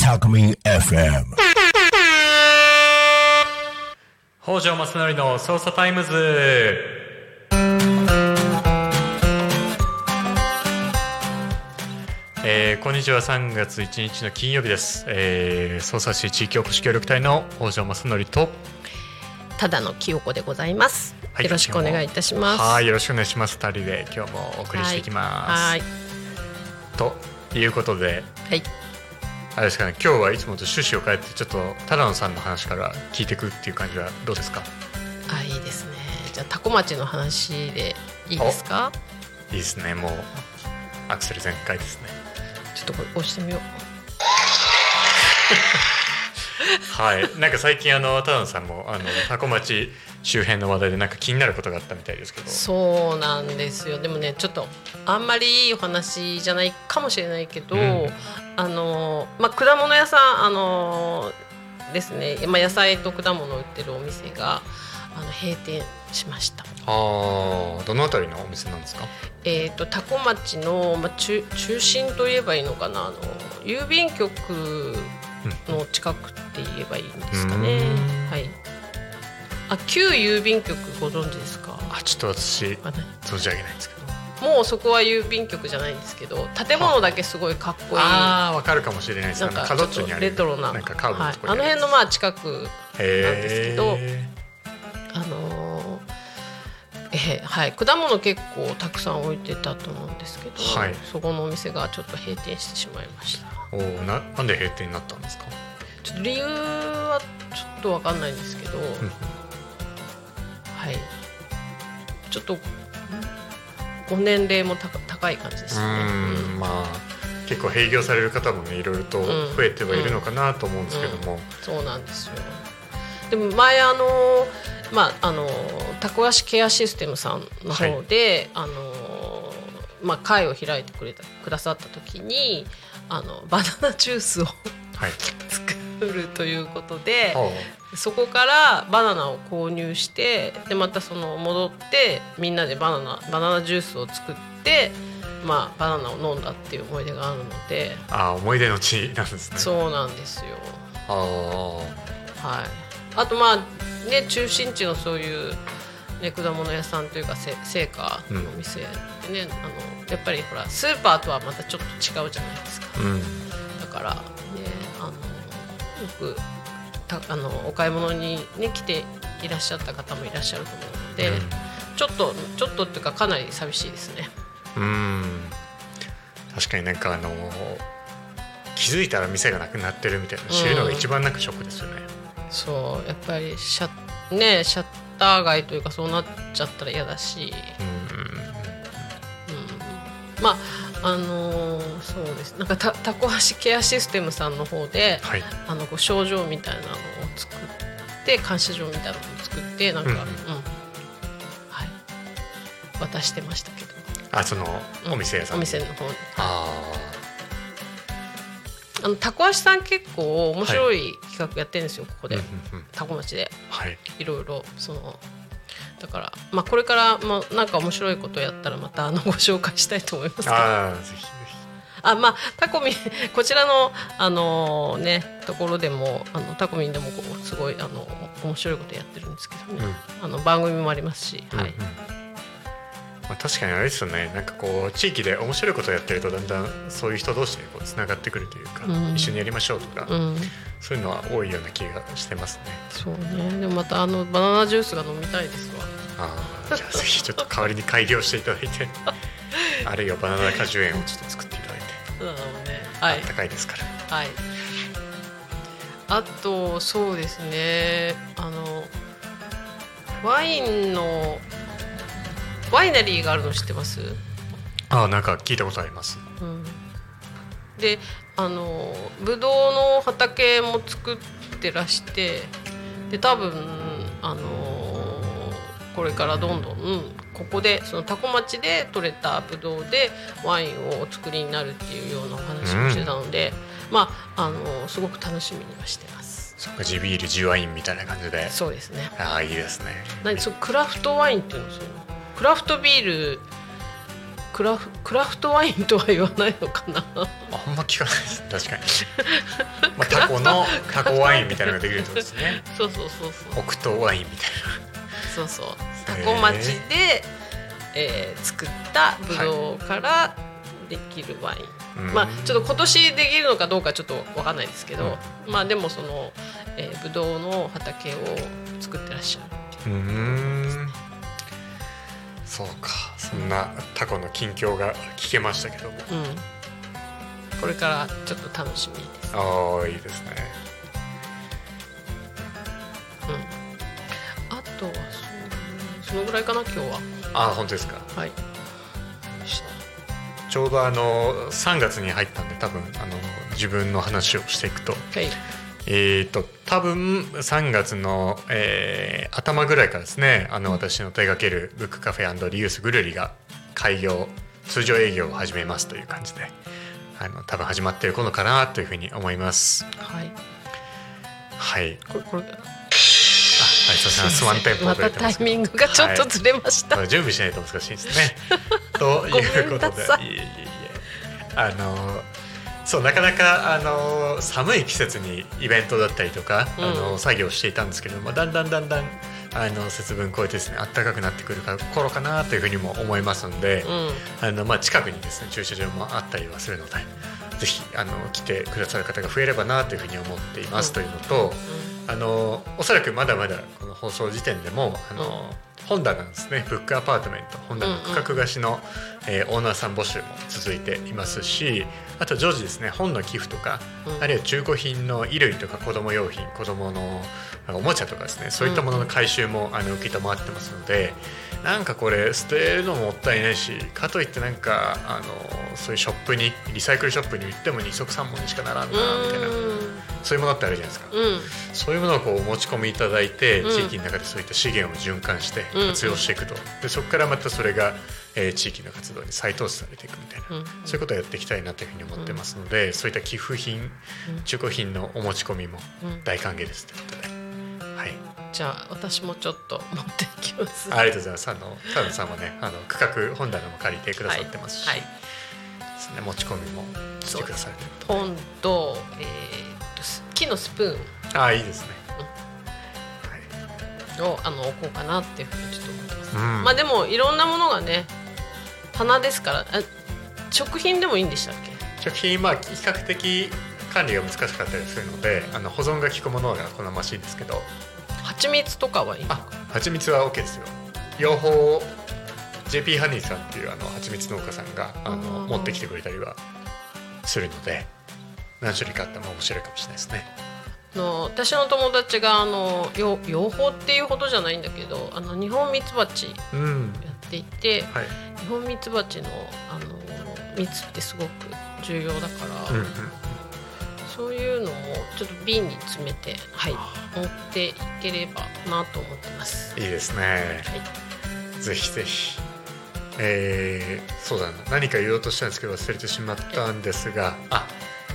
タコミン FM 北条正則の匝瑳タイムズ。えーこんにちは。3月1日の金曜日です、えー、匝瑳市地域おこし協力隊の北条正則とただの清子でございます、はい。よろしくお願いいたします。はいよろしくお願いします。2人で今日もお送りしていきます、はい。ということではい。あれですかね今日はいつもと趣旨を変えてちょっと只野さんの話から聞いていくっていう感じはどうですか？あいいですね。じゃあタコ町の話でいいですか？いいですね。もうアクセル全開ですね。ちょっとこれ押してみようはい、なんか最近あの田野さんもあのタコ町周辺の話題でなんか気になることがあったみたいですけど。そうなんですよでもねちょっとあんまりいいお話じゃないかもしれないけど、うんあのまあ果物屋さんあのですね、まあ、野菜と果物を売ってるお店があの閉店しました。ああ、どのあたりのお店なんですか？えー、と多古町の、まあ、中中心といえばいいのかなあの郵便局の近くって言えばいいんですかねうん。はい、あ旧郵便局ご存知ですか？あ、ちょっと私存じ上げないんですけど。もうそこは郵便局じゃないんですけど建物だけすごいかっこいい。ああ、わかるかもしれないです。なんかちにある。レトロななんかカーブのはいとこ、ろあの辺のまあ近くへなんですけどえあのーえーはい、果物結構たくさん置いてたと思う。んですけど、はいそこのお店がちょっと閉店してしまいましたおお、な、なんで閉店になったんですか？ちょっと理由はちょっとわかんないんですけど、はい。ちょっとご年齢も高高い感じでうすね、ーん、まあ。結構閉業される方もね、いろいろと増えてはいるのかなと思うんですけども。そうなんですよ。でも前あのまああのタコ足ケアシステムさんの方で、あのまあ会を開いてくれたくださった時にあのバナナジュースをはい。作るということでそこからバナナを購入してでまたその戻ってみんなでバナナバナナジュースを作ってまあバナナを飲んだっていう思い出があるのでああ、思い出の地なんですね。そうなんですよ。ああ。はい、あとまあね中心地のそういう、ね、果物屋さんというかせ青果のお店でね、あのやっぱりほらスーパーとはまたちょっと違うじゃないですかうん。だからねあのよくたあのお買い物に、ね、来ていらっしゃった方もいらっしゃると思うので、うんちょっとちょっとっていうかかなり寂しいですね。うん確かになんかあの気づいたら店がなくなってるみたいな知るのが一番なんかショックですよね。そうやっぱりシャ,、ね、シャッター街というかそうなっちゃったら嫌だし。まああのーそうです。なんかたタコ足ケアシステムさんの方で、はい。あのこう症状みたいなのを作って感謝状みたいなのを作ってなんか、ううん。ん。はい。渡してましたけど。あそのお店屋さん。お店の方に。ああのタコ足さん結構面白い企画やってるんですよここあ。で、うんうんうん。タコ町で。はい。いろいろそのだから、まあ、これからもなんか面白いことやったらまたあの ご紹介したいと思います。けどああぜひぜあまあタコミン こちらのあのねところでもあのタコミンでもこうすごいあの面白いことやってるんですけどね、あの番組もありますし、ひ。はい。うんうんまあ、確かにあれですよね。なんかこう地域で面白いことをやってるとだんだんそういう人同士でこうつながってくるというか、うん。一緒にやりましょうとか、うん、そういうのは多いような気がしてますね。そうね。でもまたあのバナナジュースが飲みたいですわ。ああじゃあぜひちょっと代わりに改良していただいて。あるいはバナナ果樹園をちょっと作っていただいて。そうなのね。はい。あったかいですから。はい。あとそうですね。あのワインのワイナリーがあるの知ってます？あなんか聞いたことあります。うんであのブドウの畑も作ってらしてで多分あのこれからどんどんここでその多古町で採れたブドウでワインをお作りになるっていうようなお話をしてたので、まああのすごく楽しみにはしてます。そっか地ビール地ワインみたいな感じで。そうですね。ああいいですね。何そうクラフトワインっていうのその？クラフトビールクラフクラフトワインとは言わないのかな？あんま聞かないです。確かに、まあ、タコのタコワインみたいなのができるってことですねそうそうそうそう。北東ワインみたいそうそう。タコ町で、えー作ったブドウからできるワイン、なまあちょっと今年できるのかどうかちょっとわかんないですけど、まあでもその、えー、ブドウの畑を作ってらっしゃるうーんそうか。そんなタコの近況が聞けましたけども。うん。これからちょっと楽しみです、ああいいですね。あとはそうねそのぐらいかな今日は。ああ本当ですか。はい。ちょうどあの3月に入ったんで多分あの自分の話をしていくと。はいえー、と多分3月の、えー頭ぐらいからですねあの私の手掛けるブックカフェリユースぐるりが開業通常営業を始めますという感じであの多分始まっている頃かなというふうに思います。はい。はい。これこれあありがとうございますワンテンポまたタイミングがちょっとずれました、まあ準備しないと難しいですね。ということで。いえいえいえ。あのそうなかなかあの寒い季節にイベントだったりとか、うん。あの作業していたんですけど、まあ、だんだんだんだんあの節分超えてですね暖かくなってくる頃かなというふうにも思いますので、うん。あのまあ、近くにですね駐車場もあったりはするのでぜひあの来てくださる方が増えればなというふうに思っています、うんというのとあのおそらくまだまだこの放送時点でもあの、本棚ですね。ブックアパートメント。本棚区画貸しの、えーオーナーさん募集も続いていますしあと常時ですね。本の寄付とか、うん。あるいは中古品の衣類とか子供用品子供のあのおもちゃとかですね。そういったものの回収も、あの受け止まってますのでなんかこれ捨てるのももったいないしかといってなんかあのそういうショップにリサイクルショップに売っても二足三本にしかならんなみたいなそういうものってあるじゃないですか。うん。そういうものをこうお持ち込みいただいて、うん。地域の中でそういった資源を循環してうん。活用していくと、でそこからまたそれが、えー地域の活動に再投資されていくみたいな、うん。そういうことをやっていきたいなというふうに思ってますので、そういった寄付品、中古品のお持ち込みもうん。大歓迎ですということで、はい、じゃあ私もちょっと持っていきます。ありがとうございます。あの田野さんもねあの区画本棚も借りてくださってますし、はい。ですね、持ち込みもしてくださるというこ本と,、えー木のスプーン。ああいいですね、をあの置こうかなっていうふうにちょっと思ってます、はいうん。まあでもいろんなものがね棚ですからあ食品でもいいんでしたっけ？食品まあ比較的管理が難しかったりするのであの保存が効くものが好ましいですけど。蜂蜜とかはいいのあか蜂蜜は OK ですよ。両方 JP ハニーさんっていうあの蜂蜜農家さんがあの持ってきてくれたりはするので何種類かあったら面白いかもしれないですね。あの私の友達があのよ養蜂っていうほどじゃないんだけどあの日本ミツバチやうん。っていてはい。日本ミツバチのあの蜜ってすごく重要だから、うんうんそういうのもちょっと瓶に詰めて、はい、持っていければなと思ってます。いいですね。はい、ぜひぜひ。えー、そうだな。何か言おうとしたんですけど忘れてしまったんですが。あ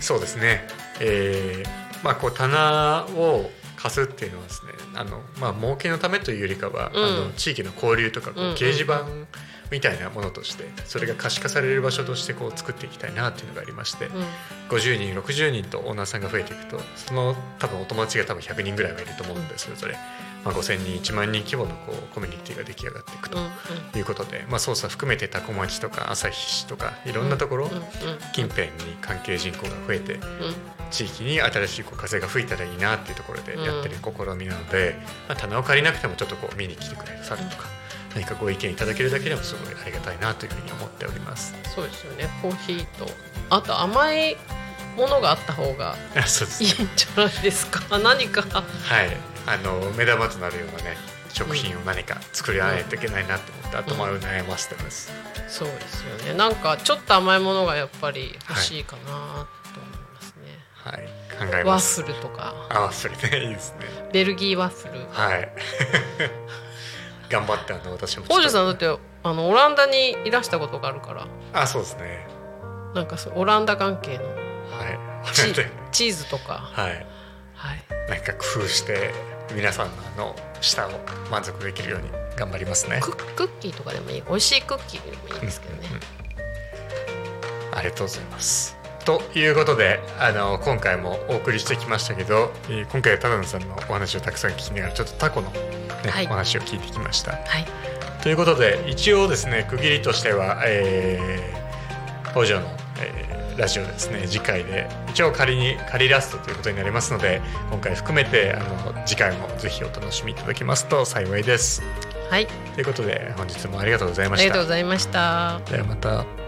そうですね。えー、まあこう棚を貸すっていうのはですねあのまあ儲けのためというよりかは、うん。あの地域の交流とかこううんうん。掲示板みたいなものとしてそれが可視化される場所としてこう作っていきたいなっていうのがありまして、うん。50人60人とオーナーさんが増えていくとその多分お友達が多分100人ぐらいはいると思うのでそれぞれ、まあ、5,000人1万人規模のこうコミュニティが出来上がっていくということで、まあ、捜査含めて多古町とか旭市とかいろんなところ、近辺に関係人口が増えてうん。地域に新しいこう風が吹いたらいいなっていうところでやってる試みなので、まあ、棚を借りなくてもちょっとこう見に来てくれるさるとか、何かご意見いただけるだけでもすごいありがたいなというふうに思っております。そうですよね。コーヒーとあと甘いものがあった方が いいんじゃないですか。何か。はい、あの目玉となるようなね食品を何か作りないといけないなと思って頭を悩ませてます。そうですよねなんかちょっと甘いものがやっぱり欲しいかなと思いますね、はい、考えワます。ッフルとかあ、ワッフルね、いいですね。ベルギーワッフルはい。頑張ってあの私も。北条さんだってあのオランダにいらしたことがあるからあ、そうですね。なんかそうオランダ関係のはい。チチーズとかはい。はいなんか工夫して皆さんの舌を満足できるように頑張りますね。ククッキーとかでもいい。美味しいクッキーでもいいんですけどね、うん。ありがとうございます。ということであの今回もお送りしてきましたけど、えー今回はただのさんのお話をたくさん聞きながらちょっとタコの、ねはい。お話を聞いてきました。はい。ということで一応ですね区切りとしては、えー、北条の、えーラジオですね。次回で。一応仮に仮ラストということになりますので今回含めてあの次回もぜひお楽しみいただけますと幸いです。はい。ということで本日もありがとうございました。ありがとうございました。ではまた